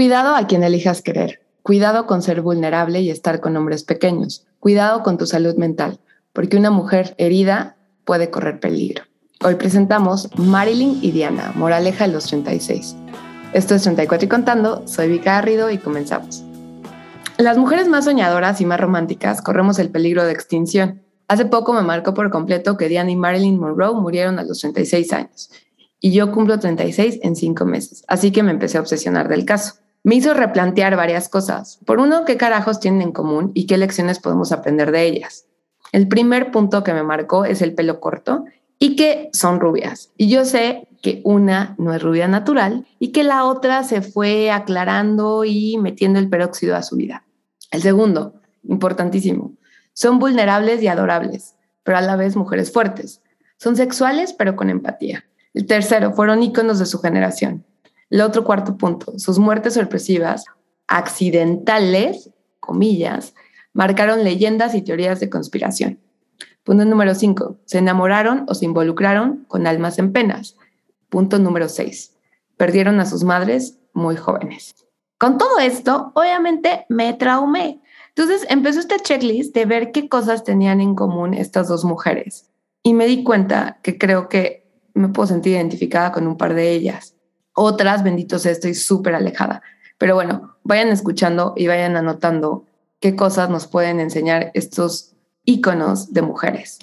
Cuidado a quien elijas querer. Cuidado con ser vulnerable y estar con hombres pequeños. Cuidado con tu salud mental, porque una mujer herida puede correr peligro. Hoy presentamos Marilyn y Diana, moraleja de los 36. Esto es 34 y contando, soy Vika Garrido y comenzamos. Las mujeres más soñadoras y más románticas corremos el peligro de extinción. Hace poco me marcó por completo que Diana y Marilyn Monroe murieron a los 36 años y yo cumplo 36 en cinco meses, así que me empecé a obsesionar del caso. Me hizo replantear varias cosas. Por uno, ¿qué carajos tienen en común y qué lecciones podemos aprender de ellas? El primer punto que me marcó es el pelo corto y que son rubias. Y yo sé que una no es rubia natural y que la otra se fue aclarando y metiendo el peróxido a su vida. El segundo, importantísimo, son vulnerables y adorables, pero a la vez mujeres fuertes. Son sexuales, pero con empatía. El tercero, fueron íconos de su generación. El otro cuarto punto, sus muertes sorpresivas, accidentales, comillas, marcaron leyendas y teorías de conspiración. Punto número cinco, se enamoraron o se involucraron con almas en penas. Punto número seis, perdieron a sus madres muy jóvenes. Con todo esto, obviamente me traumé. Entonces empezó este checklist de ver qué cosas tenían en común estas dos mujeres. Y me di cuenta que creo que me puedo sentir identificada con un par de ellas. Otras, bendito sea, estoy súper alejada. Pero bueno, vayan escuchando y vayan anotando qué cosas nos pueden enseñar estos íconos de mujeres.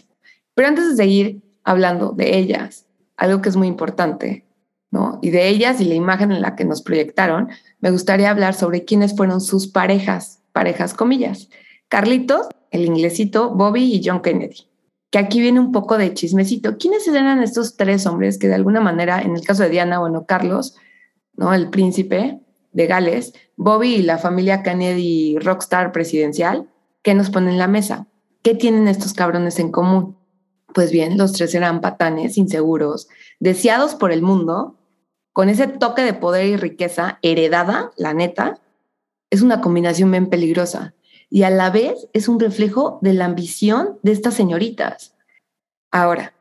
Pero antes de seguir hablando de ellas, algo que es muy importante, ¿no? Y de ellas y la imagen en la que nos proyectaron, me gustaría hablar sobre quiénes fueron sus parejas, parejas comillas. Carlitos, el inglesito, Bobby y John Kennedy que aquí viene un poco de chismecito. ¿Quiénes eran estos tres hombres que de alguna manera, en el caso de Diana, bueno, Carlos, ¿no? El príncipe de Gales, Bobby y la familia Kennedy rockstar presidencial, ¿qué nos ponen en la mesa? ¿Qué tienen estos cabrones en común? Pues bien, los tres eran patanes, inseguros, deseados por el mundo, con ese toque de poder y riqueza heredada, la neta, es una combinación bien peligrosa y a la vez es un reflejo de la ambición de estas señoritas. Ahora,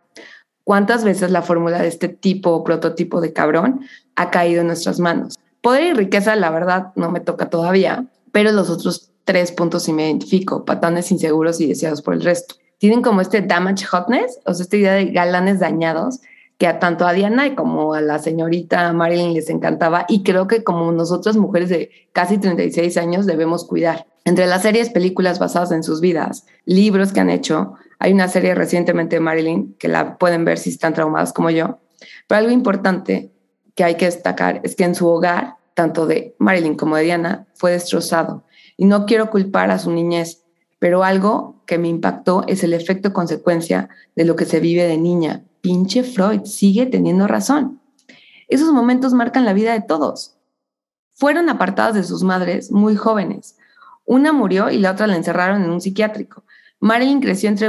¿cuántas veces la fórmula de este tipo o prototipo de cabrón ha caído en nuestras manos? Poder y riqueza, la verdad, no me toca todavía, pero los otros tres puntos sí me identifico, patanes inseguros y deseados por el resto. Tienen como este damage hotness, o sea, esta idea de galanes dañados, que a tanto a Diana como a la señorita Marilyn les encantaba y creo que como nosotras mujeres de casi 36 años debemos cuidar. Entre las series, películas basadas en sus vidas, libros que han hecho, hay una serie recientemente de Marilyn que la pueden ver si están traumadas como yo, pero algo importante que hay que destacar es que en su hogar, tanto de Marilyn como de Diana, fue destrozado. Y no quiero culpar a su niñez, pero algo que me impactó es el efecto consecuencia de lo que se vive de niña pinche Freud sigue teniendo razón. Esos momentos marcan la vida de todos. Fueron apartados de sus madres muy jóvenes. Una murió y la otra la encerraron en un psiquiátrico. Marilyn creció entre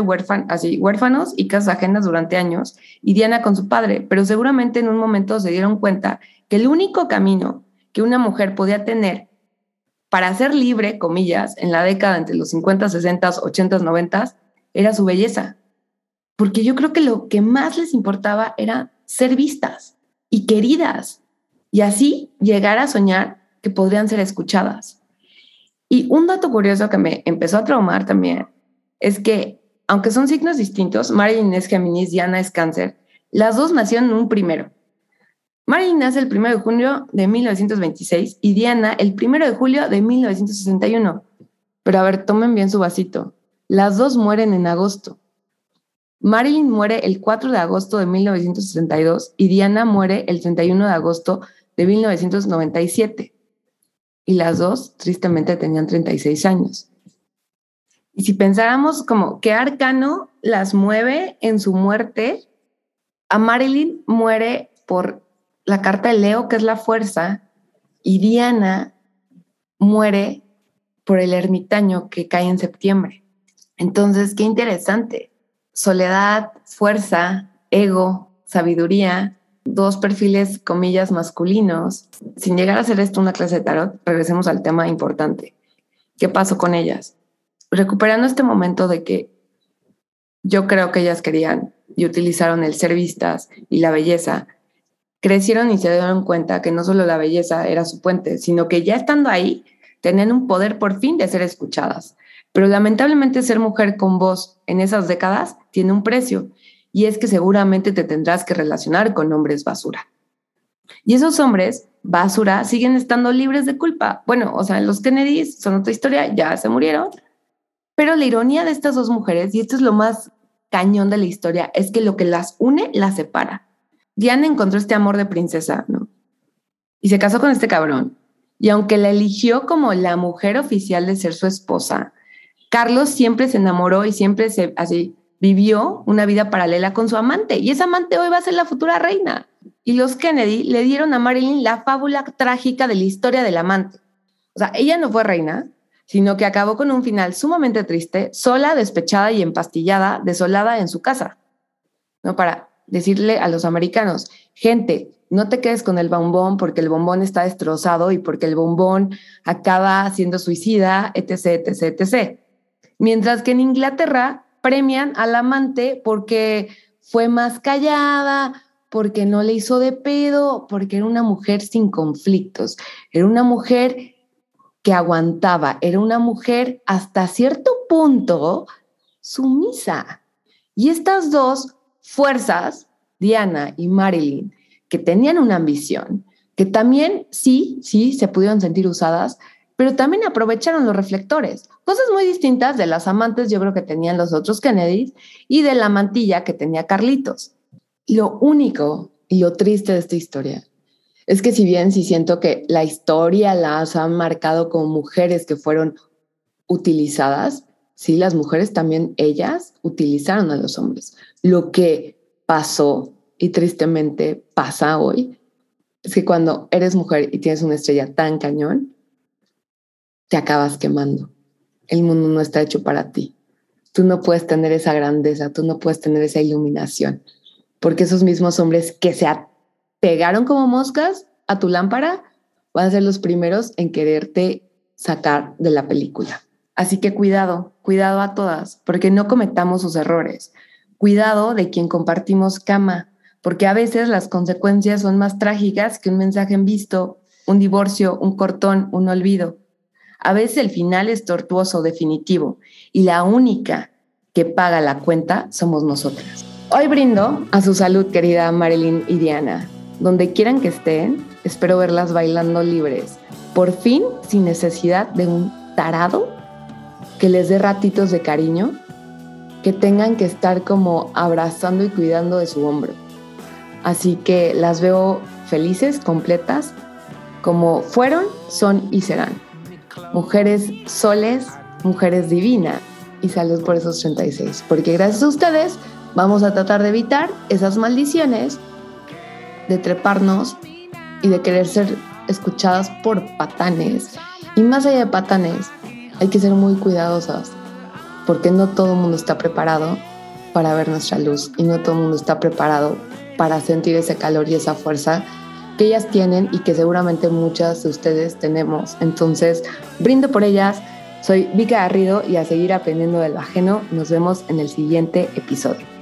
así, huérfanos y casas ajenas durante años y Diana con su padre, pero seguramente en un momento se dieron cuenta que el único camino que una mujer podía tener para ser libre, comillas, en la década entre los 50, 60, 80, 90, era su belleza porque yo creo que lo que más les importaba era ser vistas y queridas y así llegar a soñar que podrían ser escuchadas. Y un dato curioso que me empezó a traumar también es que, aunque son signos distintos, Marilyn es Géminis, Diana es Cáncer, las dos nacieron un primero. Marilyn nace el primero de junio de 1926 y Diana el primero de julio de 1961. Pero a ver, tomen bien su vasito. Las dos mueren en agosto. Marilyn muere el 4 de agosto de 1962 y Diana muere el 31 de agosto de 1997. Y las dos, tristemente, tenían 36 años. Y si pensáramos como qué arcano las mueve en su muerte, a Marilyn muere por la carta de Leo, que es la fuerza, y Diana muere por el ermitaño que cae en septiembre. Entonces, qué interesante soledad, fuerza, ego, sabiduría, dos perfiles, comillas, masculinos. Sin llegar a hacer esto una clase de tarot, regresemos al tema importante. ¿Qué pasó con ellas? Recuperando este momento de que yo creo que ellas querían y utilizaron el ser vistas y la belleza crecieron y se dieron cuenta que no solo la belleza era su puente, sino que ya estando ahí, tenían un poder por fin de ser escuchadas. Pero lamentablemente ser mujer con voz en esas décadas tiene un precio, y es que seguramente te tendrás que relacionar con hombres basura. Y esos hombres basura siguen estando libres de culpa. Bueno, o sea, los Kennedys son otra historia, ya se murieron. Pero la ironía de estas dos mujeres, y esto es lo más cañón de la historia, es que lo que las une las separa. Diana encontró este amor de princesa, ¿no? Y se casó con este cabrón. Y aunque la eligió como la mujer oficial de ser su esposa, Carlos siempre se enamoró y siempre se así vivió una vida paralela con su amante. Y esa amante hoy va a ser la futura reina y los Kennedy le dieron a Marilyn la fábula trágica de la historia del amante. O sea, ella no fue reina, sino que acabó con un final sumamente triste, sola, despechada y empastillada, desolada en su casa. ¿No? Para decirle a los americanos, gente, no te quedes con el bombón porque el bombón está destrozado y porque el bombón acaba siendo suicida, etc., etc., etc. Mientras que en Inglaterra premian al amante porque fue más callada, porque no le hizo de pedo, porque era una mujer sin conflictos, era una mujer que aguantaba, era una mujer hasta cierto punto sumisa. Y estas dos fuerzas, Diana y Marilyn, que tenían una ambición, que también sí, sí, se pudieron sentir usadas, pero también aprovecharon los reflectores. Cosas muy distintas de las amantes, yo creo que tenían los otros Kennedys y de la mantilla que tenía Carlitos. Lo único y lo triste de esta historia es que si bien sí siento que la historia las ha marcado como mujeres que fueron utilizadas, sí, las mujeres también, ellas utilizaron a los hombres. Lo que pasó y tristemente pasa hoy es que cuando eres mujer y tienes una estrella tan cañón, te acabas quemando. El mundo no está hecho para ti. Tú no puedes tener esa grandeza, tú no puedes tener esa iluminación porque esos mismos hombres que se pegaron como moscas a tu lámpara van a ser los primeros en quererte sacar de la película. Así que cuidado, cuidado a todas, porque no cometamos sus errores. Cuidado de quien compartimos cama, porque a veces las consecuencias son más trágicas que un mensaje en visto, un divorcio, un cortón, un olvido. A veces el final es tortuoso, definitivo, y la única que paga la cuenta somos nosotras. Hoy brindo a su salud, querida Marilyn y Diana. Donde quieran que estén, espero verlas bailando libres. Por fin, sin necesidad de un tarado que les dé ratitos de cariño, que tengan que estar como abrazando y cuidando de su hombro. Así que las veo felices, completas, como fueron, son y serán. Mujeres soles, mujeres divinas y salud por esos 36. Porque gracias a ustedes Vamos a tratar de evitar esas maldiciones de treparnos y de querer ser escuchadas por patanes. Y más allá de patanes, hay que ser muy cuidadosas, porque no todo el mundo está preparado para ver nuestra luz y no todo el mundo está preparado para sentir ese calor y esa fuerza que ellas tienen y que seguramente muchas de ustedes tenemos. Entonces, brindo por ellas. Soy Vika Garrido y a seguir aprendiendo del ajeno. Nos vemos en el siguiente episodio.